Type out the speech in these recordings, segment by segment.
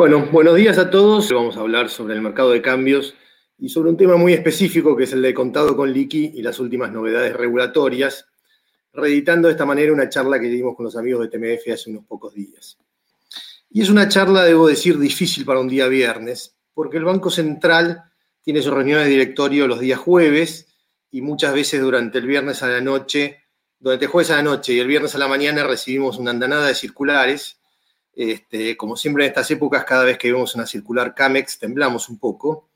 Bueno, buenos días a todos. Vamos a hablar sobre el mercado de cambios y sobre un tema muy específico que es el de contado con liqui y las últimas novedades regulatorias, reeditando de esta manera una charla que dimos con los amigos de TMF hace unos pocos días. Y es una charla, debo decir, difícil para un día viernes, porque el Banco Central tiene sus reuniones de directorio los días jueves y muchas veces durante el viernes a la noche, durante el jueves a la noche y el viernes a la mañana recibimos una andanada de circulares este, como siempre en estas épocas, cada vez que vemos una circular CAMEX temblamos un poco.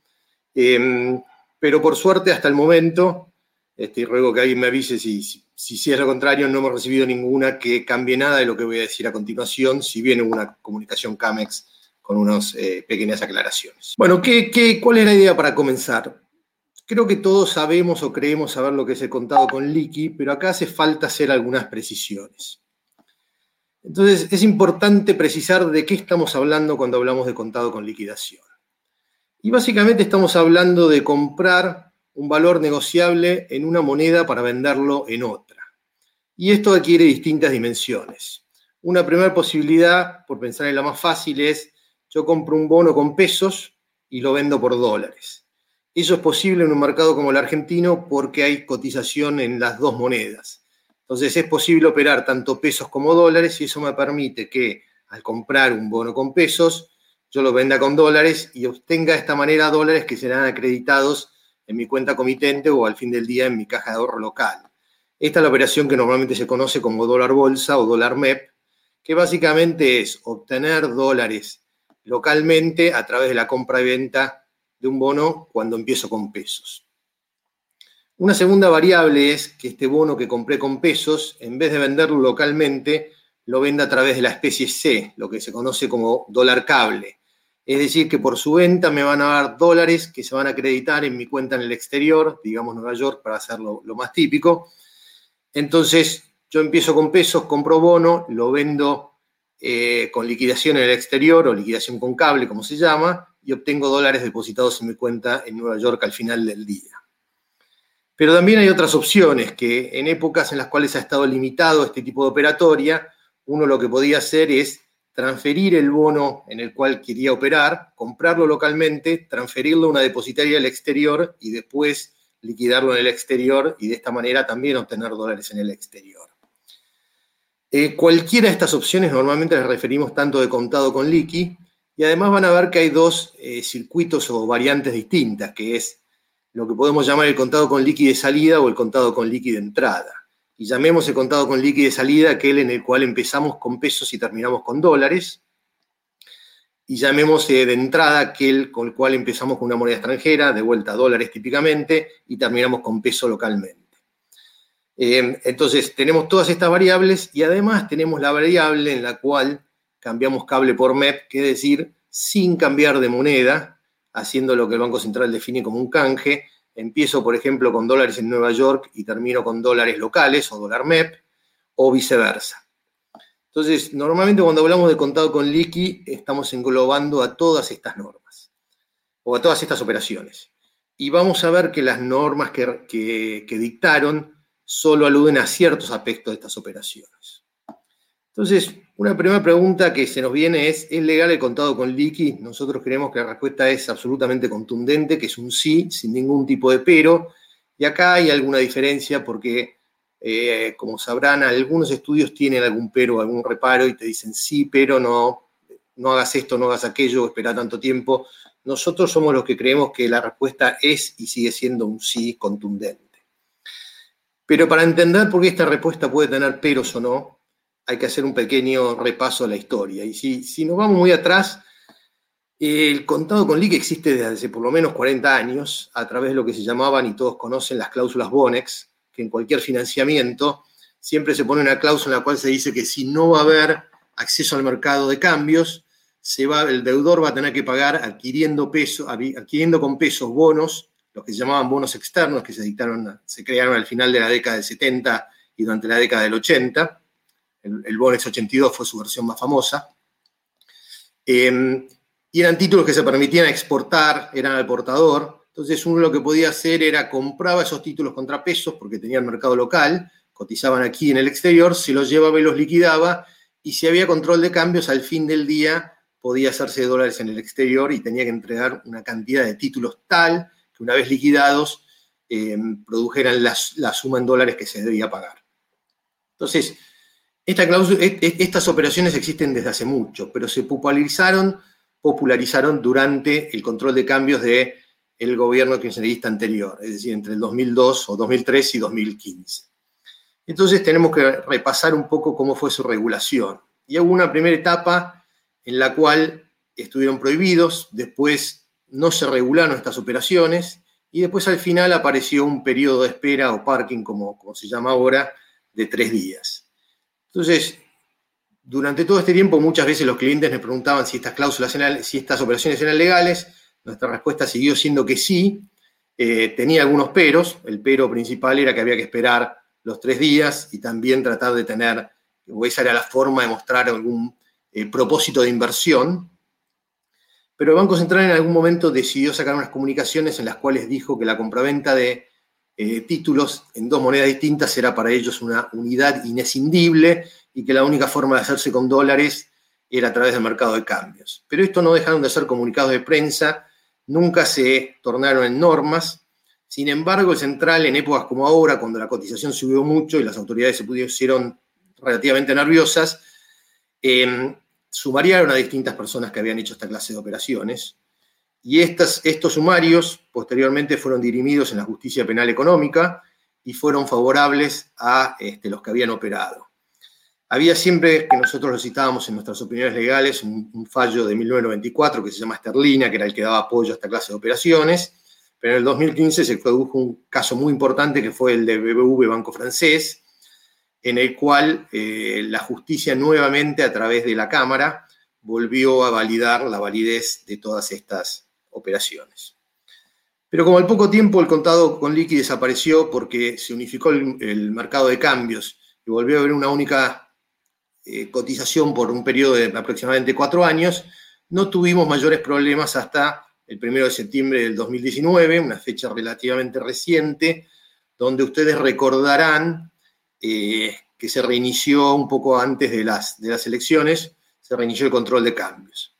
Em, pero por suerte, hasta el momento, este, ruego que alguien me avise si, si, es lo contrario, no hemos recibido ninguna que cambie nada de lo que voy a decir a continuación, si viene una comunicación CAMEX con unas eh, pequeñas aclaraciones. Bueno, ¿qué, qué, cuál es la idea para comenzar? Creo que todos sabemos o creemos saber lo que es el contado con liqui, pero acá hace falta hacer algunas precisiones. Entonces, es importante precisar de qué estamos hablando cuando hablamos de contado con liquidación. Y básicamente estamos hablando de comprar un valor negociable en una moneda para venderlo en otra. Y esto adquiere distintas dimensiones. Una primera posibilidad, por pensar en la más fácil, es yo compro un bono con pesos y lo vendo por dólares. Eso es posible en un mercado como el argentino porque hay cotización en las dos monedas. Entonces es posible operar tanto pesos como dólares y eso me permite que al comprar un bono con pesos, yo lo venda con dólares y obtenga de esta manera dólares que serán acreditados en mi cuenta comitente o al fin del día en mi caja de ahorro local. Esta es la operación que normalmente se conoce como dólar bolsa o dólar MEP, que básicamente es obtener dólares localmente a través de la compra y venta de un bono cuando empiezo con pesos. Una segunda variable es que este bono que compré con pesos, en vez de venderlo localmente, lo venda a través de la especie C, lo que se conoce como dólar cable. Es decir, que por su venta me van a dar dólares que se van a acreditar en mi cuenta en el exterior, digamos Nueva York, para hacerlo lo más típico. Entonces, yo empiezo con pesos, compro bono, lo vendo eh, con liquidación en el exterior o liquidación con cable, como se llama, y obtengo dólares depositados en mi cuenta en Nueva York al final del día. Pero también hay otras opciones que en épocas en las cuales ha estado limitado este tipo de operatoria, uno lo que podía hacer es transferir el bono en el cual quería operar, comprarlo localmente, transferirlo a una depositaria del exterior y después liquidarlo en el exterior y de esta manera también obtener dólares en el exterior. Eh, cualquiera de estas opciones normalmente les referimos tanto de contado con liqui y además van a ver que hay dos eh, circuitos o variantes distintas, que es lo que podemos llamar el contado con liqui de salida o el contado con liqui de entrada. Y llamemos el contado con liqui de salida aquel en el cual empezamos con pesos y terminamos con dólares. Y llamemos eh, de entrada aquel con el cual empezamos con una moneda extranjera, de vuelta a dólares típicamente, y terminamos con peso localmente. Eh, entonces, tenemos todas estas variables y además tenemos la variable en la cual cambiamos cable por MEP, que es decir, sin cambiar de moneda, haciendo lo que el Banco Central define como un canje. Empiezo, por ejemplo, con dólares en Nueva York y termino con dólares locales o dólar MEP, o viceversa. Entonces, normalmente cuando hablamos de contado con liqui, estamos englobando a todas estas normas, o a todas estas operaciones. Y vamos a ver que las normas que, que dictaron solo aluden a ciertos aspectos de estas operaciones. Entonces, una primera pregunta que se nos viene es, ¿es legal el contado con liqui? Nosotros creemos que la respuesta es absolutamente contundente, que es un sí, sin ningún tipo de pero. Y acá hay alguna diferencia porque, eh, como sabrán, algunos estudios tienen algún pero, algún reparo y te dicen sí, pero no, no hagas esto, no hagas aquello, espera tanto tiempo. Nosotros somos los que creemos que la respuesta es y sigue siendo un sí contundente. Pero para entender por qué esta respuesta puede tener peros o no, hay que hacer un pequeño repaso a la historia. Y si, nos vamos muy atrás, el contado con liqui existe desde hace por lo menos 40 años a través de lo que se llamaban, y todos conocen, las cláusulas Bonex, que en cualquier financiamiento siempre se pone una cláusula en la cual se dice que si no va a haber acceso al mercado de cambios, se va, el deudor va a tener que pagar adquiriendo, peso, adquiriendo con pesos bonos, los que se llamaban bonos externos, que se, dictaron, se crearon al final de la década del 70 y durante la década del 80 el, Bonex 82 fue su versión más famosa. Em, y eran títulos que se permitían exportar, eran al portador. Entonces uno lo que podía hacer era compraba esos títulos contra pesos porque tenían mercado local, cotizaban aquí en el exterior, se los llevaba y los liquidaba y si había control de cambios al fin del día podía hacerse de dólares en el exterior y tenía que entregar una cantidad de títulos tal que una vez liquidados eh, produjeran la, suma en dólares que se debía pagar. Entonces, esta estas operaciones existen desde hace mucho, pero se popularizaron, popularizaron durante el control de cambios del el gobierno kirchnerista anterior, es decir, entre el 2002 o 2003 y 2015. Entonces tenemos que repasar un poco cómo fue su regulación. Y hubo una primera etapa en la cual estuvieron prohibidos, después no se regularon estas operaciones y después al final apareció un periodo de espera o parking, como se llama ahora, de tres días. Entonces, durante todo este tiempo muchas veces los clientes me preguntaban si estas cláusulas, si estas operaciones eran legales. Nuestra respuesta siguió siendo que sí. Eh, tenía algunos peros. El pero principal era que había que esperar los tres días y también tratar de tener, o esa era la forma de mostrar algún eh, propósito de inversión. Pero el Banco Central en algún momento decidió sacar unas comunicaciones en las cuales dijo que la compraventa de eh, títulos en dos monedas distintas era para ellos una unidad inescindible y que la única forma de hacerse con dólares era a través del mercado de cambios. Pero esto no dejaron de ser comunicados de prensa, nunca se tornaron en normas. Sin embargo, el central, en épocas como ahora, cuando la cotización subió mucho y las autoridades se pusieron relativamente nerviosas, eh, sumariaron a distintas personas que habían hecho esta clase de operaciones y estos sumarios posteriormente fueron dirimidos en la justicia penal económica y fueron favorables a este, los que habían operado. Había siempre, que nosotros lo citábamos en nuestras opiniones legales, un, fallo de 1994 que se llama Sterlina, que era el que daba apoyo a esta clase de operaciones, pero en el 2015 se produjo un caso muy importante que fue el de BBV Banco Francés, en el cual eh, la justicia nuevamente a través de la Cámara volvió a validar la validez de todas estas operaciones. Pero como al poco tiempo el contado con liqui desapareció porque se unificó el, mercado de cambios y volvió a haber una única eh, cotización por un periodo de aproximadamente cuatro años, no tuvimos mayores problemas hasta el primero de septiembre del 2019, una fecha relativamente reciente, donde ustedes recordarán eh, que se reinició un poco antes de las, de las elecciones, se reinició el control de cambios.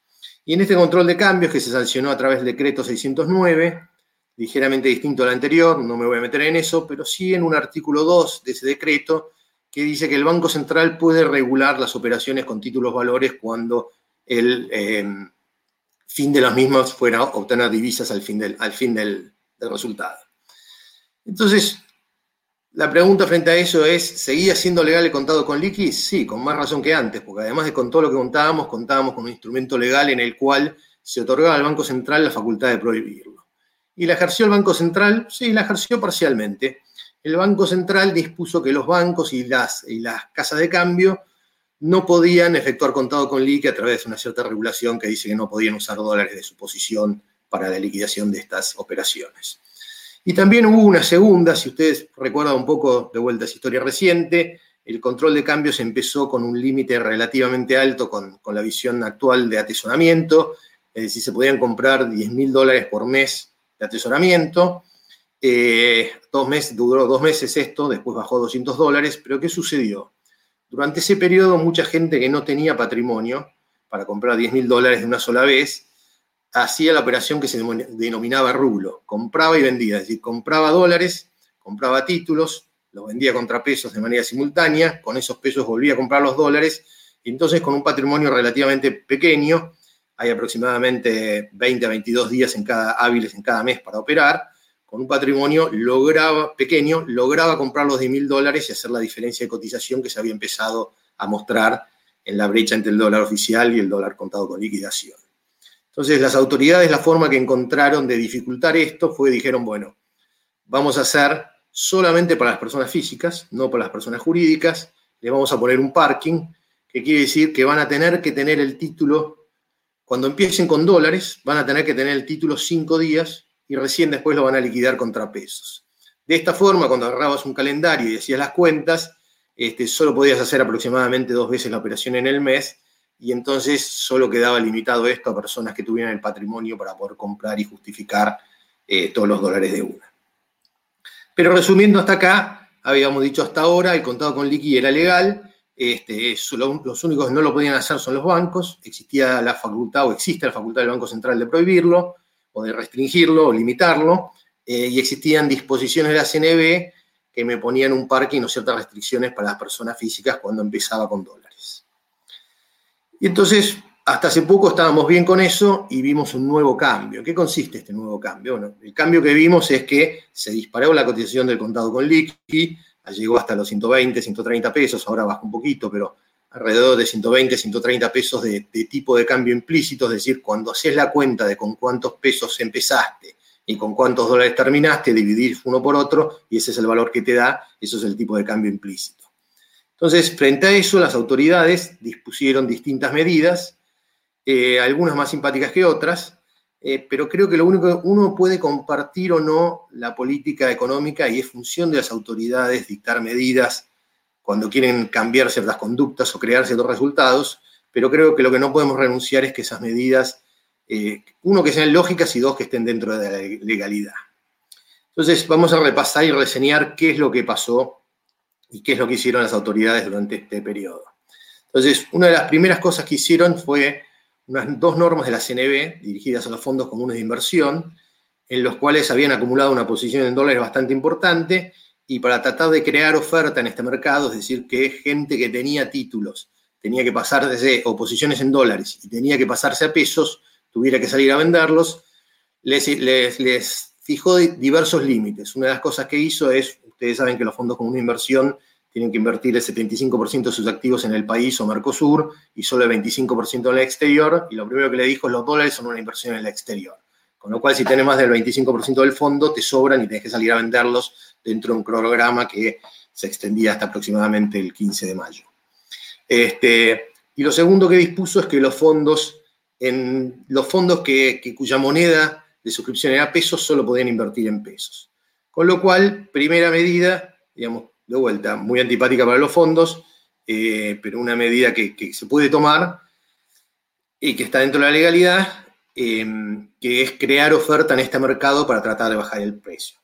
Y en este control de cambios que se sancionó a través del decreto 609, ligeramente distinto al anterior, no me voy a meter en eso, pero sí en un artículo 2 de ese decreto que dice que el Banco Central puede regular las operaciones con títulos valores cuando el em, fin de las mismas fuera obtener divisas al fin del, al fin del resultado. Entonces, la pregunta frente a eso es, ¿seguía siendo legal el contado con liqui? Sí, con más razón que antes, porque además de con todo lo que contábamos, contábamos con un instrumento legal en el cual se otorgaba al Banco Central la facultad de prohibirlo. ¿Y la ejerció el Banco Central? Sí, la ejerció parcialmente. El Banco Central dispuso que los bancos y las, y las casas de cambio no podían efectuar contado con liqui a través de una cierta regulación que dice que no podían usar dólares de su posición para la liquidación de estas operaciones. Y también hubo una segunda, si ustedes recuerdan un poco de vuelta a esa historia reciente, el control de cambios empezó con un límite relativamente alto con, la visión actual de atesoramiento, es decir, se podían comprar 10 mil dólares por mes de atesoramiento. Eh, dos meses, duró dos meses esto, después bajó a 200 dólares, pero ¿qué sucedió? Durante ese periodo mucha gente que no tenía patrimonio para comprar 10 mil dólares de una sola vez, hacía la operación que se denominaba rublo, compraba y vendía, es decir, compraba dólares, compraba títulos, los vendía contra pesos de manera simultánea, con esos pesos volvía a comprar los dólares, y entonces con un patrimonio relativamente pequeño, hay aproximadamente 20 a 22 días en cada, hábiles en cada mes para operar, con un patrimonio lograba, pequeño, lograba comprar los 10 mil dólares y hacer la diferencia de cotización que se había empezado a mostrar en la brecha entre el dólar oficial y el dólar contado con liquidación. Entonces, las autoridades, la forma que encontraron de dificultar esto fue, dijeron, bueno, vamos a hacer solamente para las personas físicas, no para las personas jurídicas, le vamos a poner un parking, que quiere decir que van a tener que tener el título, cuando empiecen con dólares, van a tener que tener el título cinco días y recién después lo van a liquidar contra pesos. De esta forma, cuando agarrabas un calendario y hacías las cuentas, este, solo podías hacer aproximadamente dos veces la operación en el mes y entonces solo quedaba limitado esto a personas que tuvieran el patrimonio para poder comprar y justificar eh, todos los dólares de una. Pero resumiendo hasta acá, habíamos dicho hasta ahora, el contado con liqui era legal, Este, los únicos que no lo podían hacer son los bancos. Existía la facultad o existe la facultad del Banco Central de prohibirlo o de restringirlo o limitarlo. Eh, y existían disposiciones de la CNB que me ponían un parque y no ciertas restricciones para las personas físicas cuando empezaba con dólares. Y entonces, hasta hace poco estábamos bien con eso y vimos un nuevo cambio. ¿En qué consiste este nuevo cambio? Bueno, el cambio que vimos es que se disparó la cotización del contado con liqui, llegó hasta los 120, 130 pesos, ahora baja un poquito, pero alrededor de 120, 130 pesos de, tipo de cambio implícito, es decir, cuando haces la cuenta de con cuántos pesos empezaste y con cuántos dólares terminaste, dividir uno por otro y ese es el valor que te da, eso es el tipo de cambio implícito. Entonces, frente a eso, las autoridades dispusieron distintas medidas, eh, algunas más simpáticas que otras, eh, pero creo que lo único que uno puede compartir o no la política económica y es función de las autoridades dictar medidas cuando quieren cambiar ciertas conductas o crear ciertos resultados, pero creo que lo que no podemos renunciar es que esas medidas, eh, uno, que sean lógicas y dos, que estén dentro de la legalidad. Entonces, vamos a repasar y reseñar qué es lo que pasó y qué es lo que hicieron las autoridades durante este periodo. Entonces, una de las primeras cosas que hicieron fue unas dos normas de la CNB dirigidas a los fondos comunes de inversión, en los cuales habían acumulado una posición en dólares bastante importante y para tratar de crear oferta en este mercado, es decir, que gente que tenía títulos tenía que pasar desde oposiciones en dólares y tenía que pasarse a pesos, tuviera que salir a venderlos, les, les fijó diversos límites. Una de las cosas que hizo es, ustedes saben que los fondos comunes de inversión tienen que invertir el 75% de sus activos en el país o Mercosur y solo el 25% en el exterior. Y lo primero que le dijo es los dólares son una inversión en el exterior. Con lo cual, si tienes más del 25% del fondo, te sobran y tienes que salir a venderlos dentro de un cronograma que se extendía hasta aproximadamente el 15 de mayo. Este, y lo segundo que dispuso es que los fondos, en los fondos que, cuya moneda de suscripción era pesos, solo podían invertir en pesos. Con lo cual, primera medida, digamos, de vuelta, muy antipática para los fondos, eh, pero una medida que, se puede tomar y que está dentro de la legalidad, em, que es crear oferta en este mercado para tratar de bajar el precio.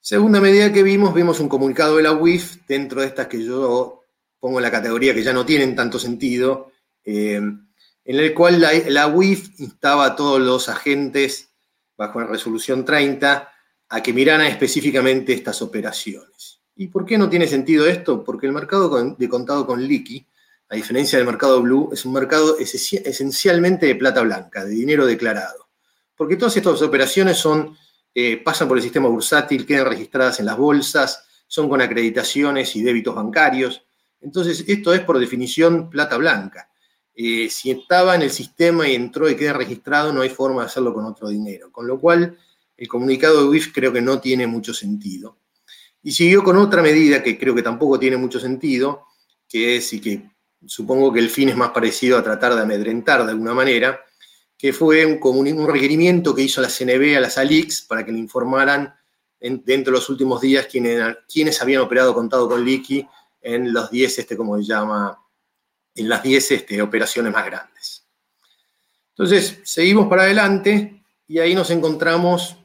Segunda medida que vimos, vimos un comunicado de la UIF dentro de estas que yo pongo en la categoría que ya no tienen tanto sentido, em, en el cual la, la UIF instaba a todos los agentes bajo la resolución 30 a que miraran específicamente estas operaciones. ¿Y por qué no tiene sentido esto? Porque el mercado de contado con liqui, a diferencia del mercado blue, es un mercado esencialmente de plata blanca, de dinero declarado. Porque todas estas operaciones son, eh, pasan por el sistema bursátil, quedan registradas en las bolsas, son con acreditaciones y débitos bancarios. Entonces, esto es por definición plata blanca. Eh, si estaba en el sistema y entró y queda registrado, no hay forma de hacerlo con otro dinero. Con lo cual, el comunicado de WIF creo que no tiene mucho sentido. Y siguió con otra medida que creo que tampoco tiene mucho sentido, que es, y que supongo que el fin es más parecido a tratar de amedrentar de alguna manera, que fue un, requerimiento que hizo la CNB a las ALIX para que le informaran dentro de los últimos días quiénes, habían operado contado con liqui en los 10, este, como se llama, en las 10 este, operaciones más grandes. Entonces, seguimos para adelante y ahí nos encontramos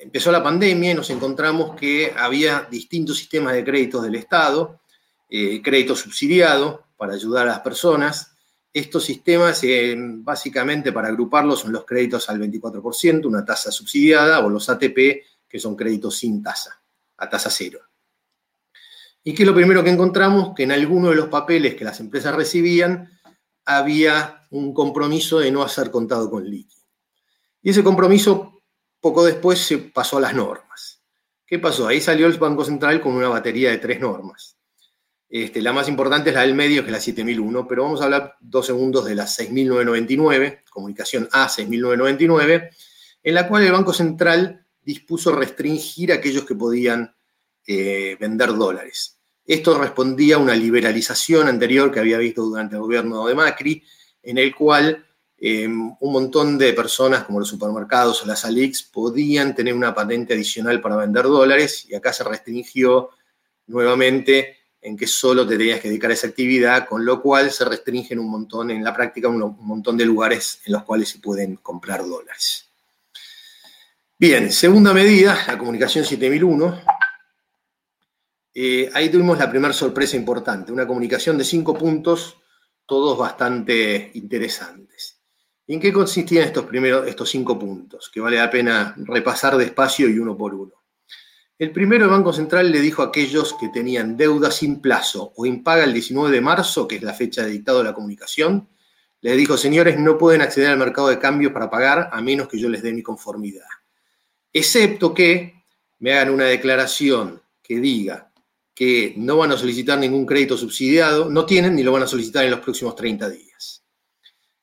empezó la pandemia y nos encontramos que había distintos sistemas de créditos del Estado, eh, crédito subsidiado para ayudar a las personas. Estos sistemas, eh, básicamente para agruparlos, son los créditos al 24%, una tasa subsidiada, o los ATP, que son créditos sin tasa, a tasa cero. ¿Y qué es lo primero que encontramos? Que en alguno de los papeles que las empresas recibían había un compromiso de no hacer contado con líquido. Y ese compromiso poco después se pasó a las normas. ¿Qué pasó? Ahí salió el Banco Central con una batería de tres normas. Este, la más importante es la del medio, que es la 7001, pero vamos a hablar dos segundos de la 6999, comunicación A 6999, en la cual el Banco Central dispuso restringir a aquellos que podían eh, vender dólares. Esto respondía a una liberalización anterior que había visto durante el gobierno de Macri, en el cual Em, un montón de personas, como los supermercados o las Alix, podían tener una patente adicional para vender dólares y acá se restringió nuevamente en que solo te tenías que dedicar a esa actividad, con lo cual se restringen un montón, en la práctica, un, montón de lugares en los cuales se pueden comprar dólares. Bien, segunda medida, la comunicación 7001. Eh, ahí tuvimos la primera sorpresa importante, una comunicación de cinco puntos, todos bastante interesantes. ¿En qué consistían estos, primeros, estos cinco puntos? Que vale la pena repasar despacio y uno por uno. El primero, el Banco Central le dijo a aquellos que tenían deuda sin plazo o impaga el 19 de marzo, que es la fecha de dictado de la comunicación, le dijo, señores, no pueden acceder al mercado de cambios para pagar a menos que yo les dé mi conformidad. Excepto que me hagan una declaración que diga que no van a solicitar ningún crédito subsidiado, no tienen ni lo van a solicitar en los próximos 30 días.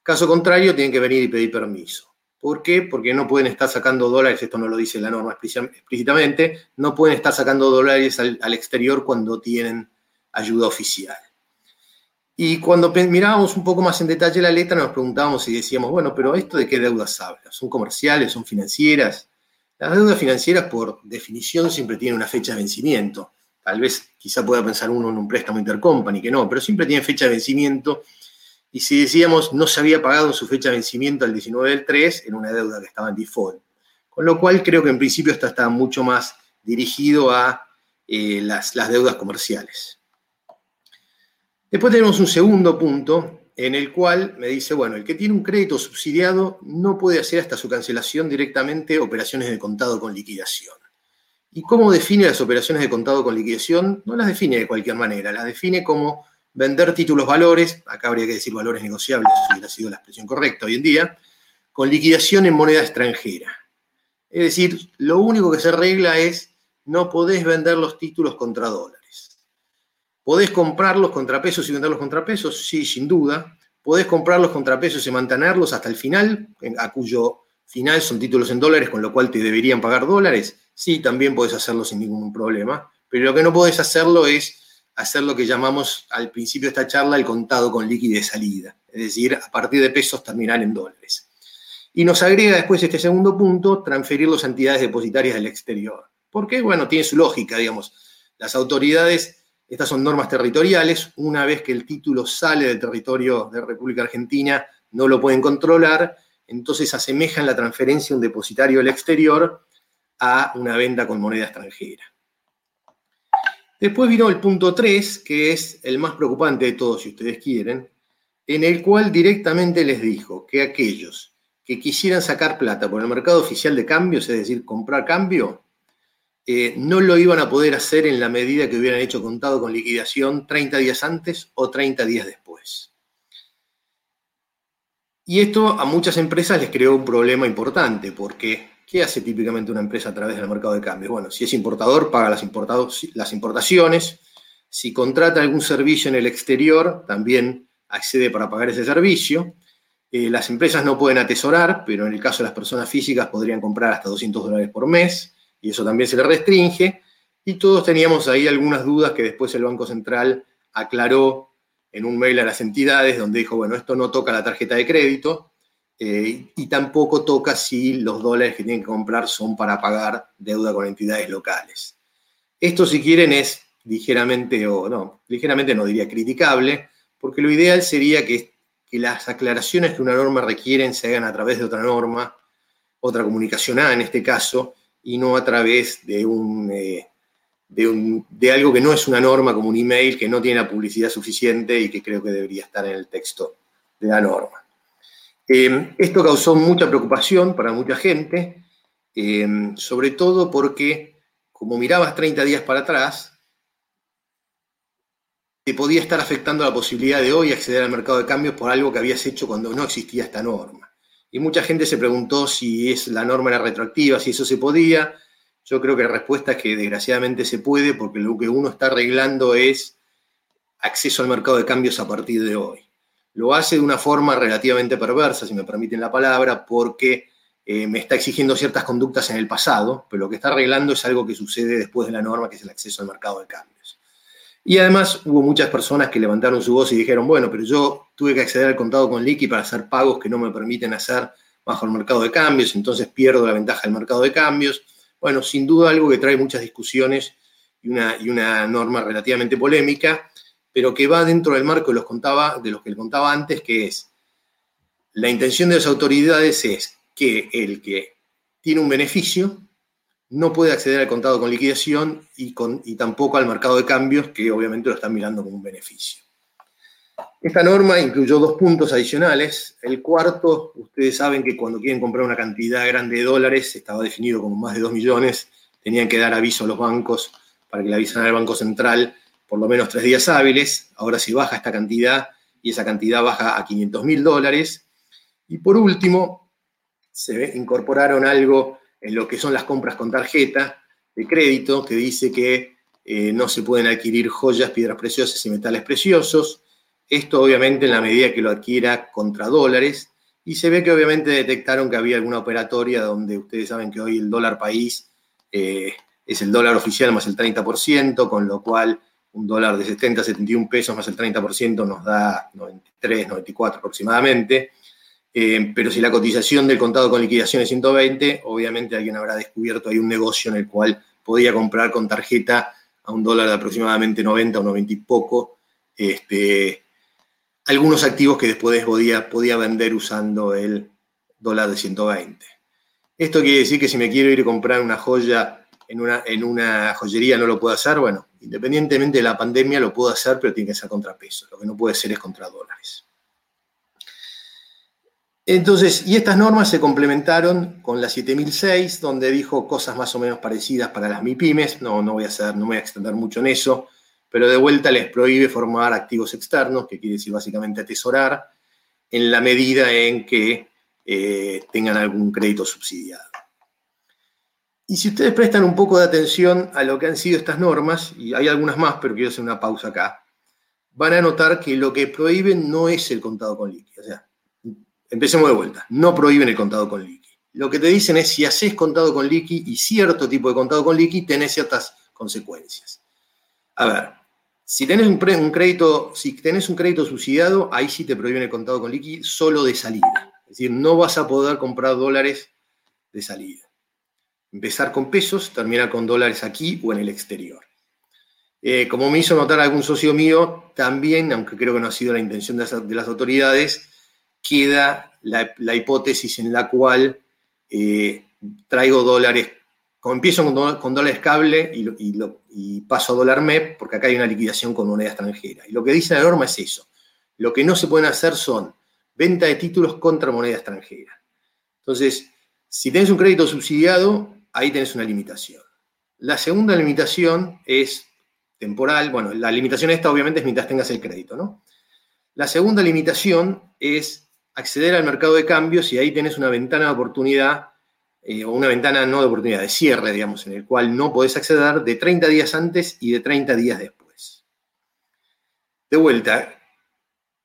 Caso contrario, tienen que venir y pedir permiso. ¿Por qué? Porque no pueden estar sacando dólares, esto no lo dice la norma explícitamente, no pueden estar sacando dólares al, exterior cuando tienen ayuda oficial. Y cuando mirábamos un poco más en detalle la letra, nos preguntábamos y decíamos, bueno, pero ¿esto de qué deudas habla? ¿Son comerciales? ¿Son financieras? Las deudas financieras, por definición, siempre tienen una fecha de vencimiento. Tal vez, quizá pueda pensar uno en un préstamo intercompany, que no, pero siempre tienen fecha de vencimiento y si decíamos no se había pagado en su fecha de vencimiento al 19 del 3, en una deuda que estaba en default. Con lo cual creo que en principio esto está mucho más dirigido a eh, las, deudas comerciales. Después tenemos un segundo punto en el cual me dice, bueno, el que tiene un crédito subsidiado no puede hacer hasta su cancelación directamente operaciones de contado con liquidación. ¿Y cómo define las operaciones de contado con liquidación? No las define de cualquier manera, las define como vender títulos valores, acá habría que decir valores negociables, si hubiera sido la expresión correcta hoy en día, con liquidación en moneda extranjera. Es decir, lo único que se arregla es no podés vender los títulos contra dólares. ¿Podés comprarlos contra pesos y venderlos contra pesos? Sí, sin duda. ¿Podés comprarlos contra pesos y mantenerlos hasta el final, a cuyo final son títulos en dólares, con lo cual te deberían pagar dólares? Sí, también podés hacerlo sin ningún problema. Pero lo que no podés hacerlo es hacer lo que llamamos al principio de esta charla el contado con líquido de salida, es decir, a partir de pesos terminar en dólares. Y nos agrega después este segundo punto, transferir las entidades depositarias del exterior. ¿Por qué? Bueno, tiene su lógica, digamos. Las autoridades, estas son normas territoriales, una vez que el título sale del territorio de República Argentina, no lo pueden controlar, entonces asemejan la transferencia de un depositario del exterior a una venta con moneda extranjera. Después vino el punto 3, que es el más preocupante de todos, si ustedes quieren, en el cual directamente les dijo que aquellos que quisieran sacar plata por el mercado oficial de cambios, es decir, comprar cambio, eh, no lo iban a poder hacer en la medida que hubieran hecho contado con liquidación 30 días antes o 30 días después. Y esto a muchas empresas les creó un problema importante, porque ¿Qué hace típicamente una empresa a través del mercado de cambios? Bueno, si es importador, paga las, las importaciones. Si contrata algún servicio en el exterior, también accede para pagar ese servicio. Eh, las empresas no pueden atesorar, pero en el caso de las personas físicas podrían comprar hasta 200 dólares por mes, y eso también se le restringe. Y todos teníamos ahí algunas dudas que después el Banco Central aclaró en un mail a las entidades, donde dijo, bueno, esto no toca la tarjeta de crédito, eh, y tampoco toca si los dólares que tienen que comprar son para pagar deuda con entidades locales. Esto, si quieren, es ligeramente, o no, ligeramente no diría criticable, porque lo ideal sería que, las aclaraciones que una norma requieren se hagan a través de otra norma, otra comunicación A en este caso, y no a través de, un, eh, de, algo que no es una norma como un email, que no tiene la publicidad suficiente y que creo que debería estar en el texto de la norma. Eh, esto causó mucha preocupación para mucha gente, eh, sobre todo porque, como mirabas 30 días para atrás, te podía estar afectando la posibilidad de hoy acceder al mercado de cambios por algo que habías hecho cuando no existía esta norma. Y mucha gente se preguntó si es, la norma era retroactiva, si eso se podía. Yo creo que la respuesta es que desgraciadamente se puede porque lo que uno está arreglando es acceso al mercado de cambios a partir de hoy. Lo hace de una forma relativamente perversa, si me permiten la palabra, porque eh, me está exigiendo ciertas conductas en el pasado, pero lo que está arreglando es algo que sucede después de la norma, que es el acceso al mercado de cambios. Y además hubo muchas personas que levantaron su voz y dijeron, bueno, pero yo tuve que acceder al contado con liqui para hacer pagos que no me permiten hacer bajo el mercado de cambios, entonces pierdo la ventaja del mercado de cambios. Bueno, sin duda algo que trae muchas discusiones y una, y una norma relativamente polémica, pero que va dentro del marco de los, contaba, de que le contaba antes, que es la intención de las autoridades es que el que tiene un beneficio no puede acceder al contado con liquidación y, con, y tampoco al mercado de cambios, que obviamente lo están mirando como un beneficio. Esta norma incluyó dos puntos adicionales. El cuarto, ustedes saben que cuando quieren comprar una cantidad grande de dólares, estaba definido como más de 2 millones, tenían que dar aviso a los bancos para que le avisaran al Banco Central por lo menos tres días hábiles. Ahora se baja esta cantidad y esa cantidad baja a 500 mil dólares. Y por último, se incorporaron algo en lo que son las compras con tarjeta de crédito, que dice que eh, no se pueden adquirir joyas, piedras preciosas y metales preciosos. Esto obviamente en la medida que lo adquiera contra dólares. Y se ve que obviamente detectaron que había alguna operatoria donde ustedes saben que hoy el dólar país eh, es el dólar oficial más el 30%, con lo cual un dólar de 70, 71 pesos más el 30% nos da 93, 94 aproximadamente. Eh, pero si la cotización del contado con liquidación es 120, obviamente alguien habrá descubierto ahí un negocio en el cual podía comprar con tarjeta a un dólar de aproximadamente 90 o 90 y poco, este, algunos activos que después podía, podía vender usando el dólar de 120. Esto quiere decir que si me quiero ir a comprar una joya en una, en una joyería no lo puedo hacer, bueno, independientemente de la pandemia lo puedo hacer, pero tiene que ser contrapeso, lo que no puede ser es contra dólares. Entonces, y estas normas se complementaron con la 7006, donde dijo cosas más o menos parecidas para las MIPIMES. No, no voy a hacer, no voy a extender mucho en eso, pero de vuelta les prohíbe formar activos externos, que quiere decir básicamente atesorar, en la medida en que eh, tengan algún crédito subsidiado. Y si ustedes prestan un poco de atención a lo que han sido estas normas, y hay algunas más, pero quiero hacer una pausa acá, van a notar que lo que prohíben no es el contado con líquido. O sea, Empecemos de vuelta. No prohíben el contado con liqui. Lo que te dicen es si haces contado con liqui y cierto tipo de contado con liqui, tenés ciertas consecuencias. A ver, si tenés un, crédito, si tenés un crédito subsidiado, ahí sí te prohíben el contado con liqui solo de salida. Es decir, no vas a poder comprar dólares de salida. Empezar con pesos, terminar con dólares aquí o en el exterior. Eh, como me hizo notar algún socio mío, también, aunque creo que no ha sido la intención de las autoridades, queda la, hipótesis en la cual eh, traigo dólares, empiezo con, dólares cable y, paso a dólar MEP, porque acá hay una liquidación con moneda extranjera. Y lo que dice la norma es eso. Lo que no se pueden hacer son venta de títulos contra moneda extranjera. Entonces, si tenés un crédito subsidiado, ahí tenés una limitación. La segunda limitación es temporal. Bueno, la limitación esta obviamente es mientras tengas el crédito, ¿no? La segunda limitación es acceder al mercado de cambios y ahí tenés una ventana de oportunidad, eh, una ventana no de oportunidad, de cierre, digamos, en el cual no podés acceder de 30 días antes y de 30 días después. De vuelta,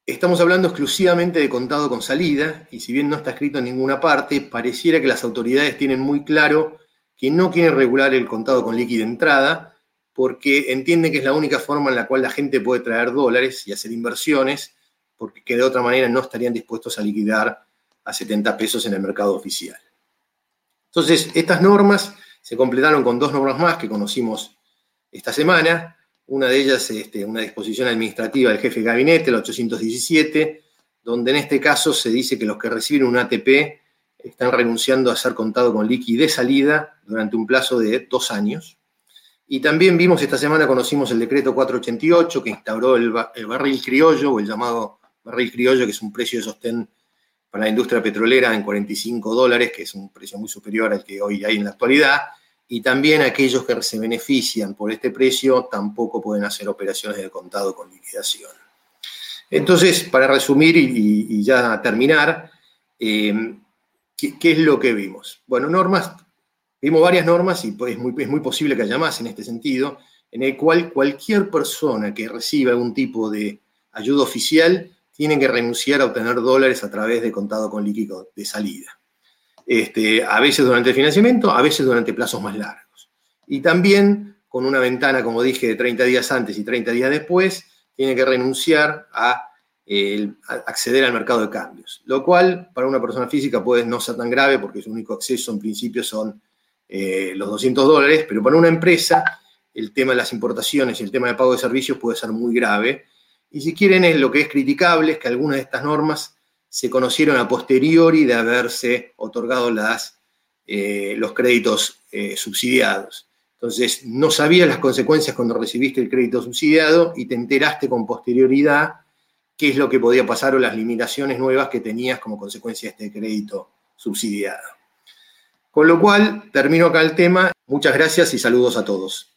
estamos hablando exclusivamente de contado con salida, y si bien no está escrito en ninguna parte, pareciera que las autoridades tienen muy claro que no quieren regular el contado con líquido entrada, porque entienden que es la única forma en la cual la gente puede traer dólares y hacer inversiones, porque de otra manera no estarían dispuestos a liquidar a 70 pesos en el mercado oficial. Entonces, estas normas se completaron con dos normas más que conocimos esta semana. Una de ellas es este, una disposición administrativa del jefe de gabinete, la 817, donde en este caso se dice que los que reciben un ATP están renunciando a ser contado con liqui de salida durante un plazo de dos años. Y también vimos esta semana, conocimos el decreto 488 que instauró el, el barril criollo o el llamado barril criollo, que es un precio de sostén para la industria petrolera en 45 dólares, que es un precio muy superior al que hoy hay en la actualidad, y también aquellos que se benefician por este precio tampoco pueden hacer operaciones de contado con liquidación. Entonces, para resumir y, ya terminar, eh, ¿qué, es lo que vimos? Bueno, normas, vimos varias normas y pues, es, muy, es muy posible que haya más en este sentido, en el cual cualquier persona que reciba algún tipo de ayuda oficial tienen que renunciar a obtener dólares a través de contado con líquido de salida. Este, a veces durante el financiamiento, a veces durante plazos más largos. Y también con una ventana, como dije, de 30 días antes y 30 días después, tiene que renunciar a, acceder al mercado de cambios. Lo cual para una persona física puede no ser tan grave porque su único acceso en principio son eh, los 200 dólares, pero para una empresa el tema de las importaciones y el tema de pago de servicios puede ser muy grave y si quieren, es lo que es criticable es que algunas de estas normas se conocieron a posteriori de haberse otorgado las eh, los créditos eh, subsidiados. Entonces, no sabías las consecuencias cuando recibiste el crédito subsidiado y te enteraste con posterioridad qué es lo que podía pasar o las limitaciones nuevas que tenías como consecuencia de este crédito subsidiado. Con lo cual, termino acá el tema. Muchas gracias y saludos a todos.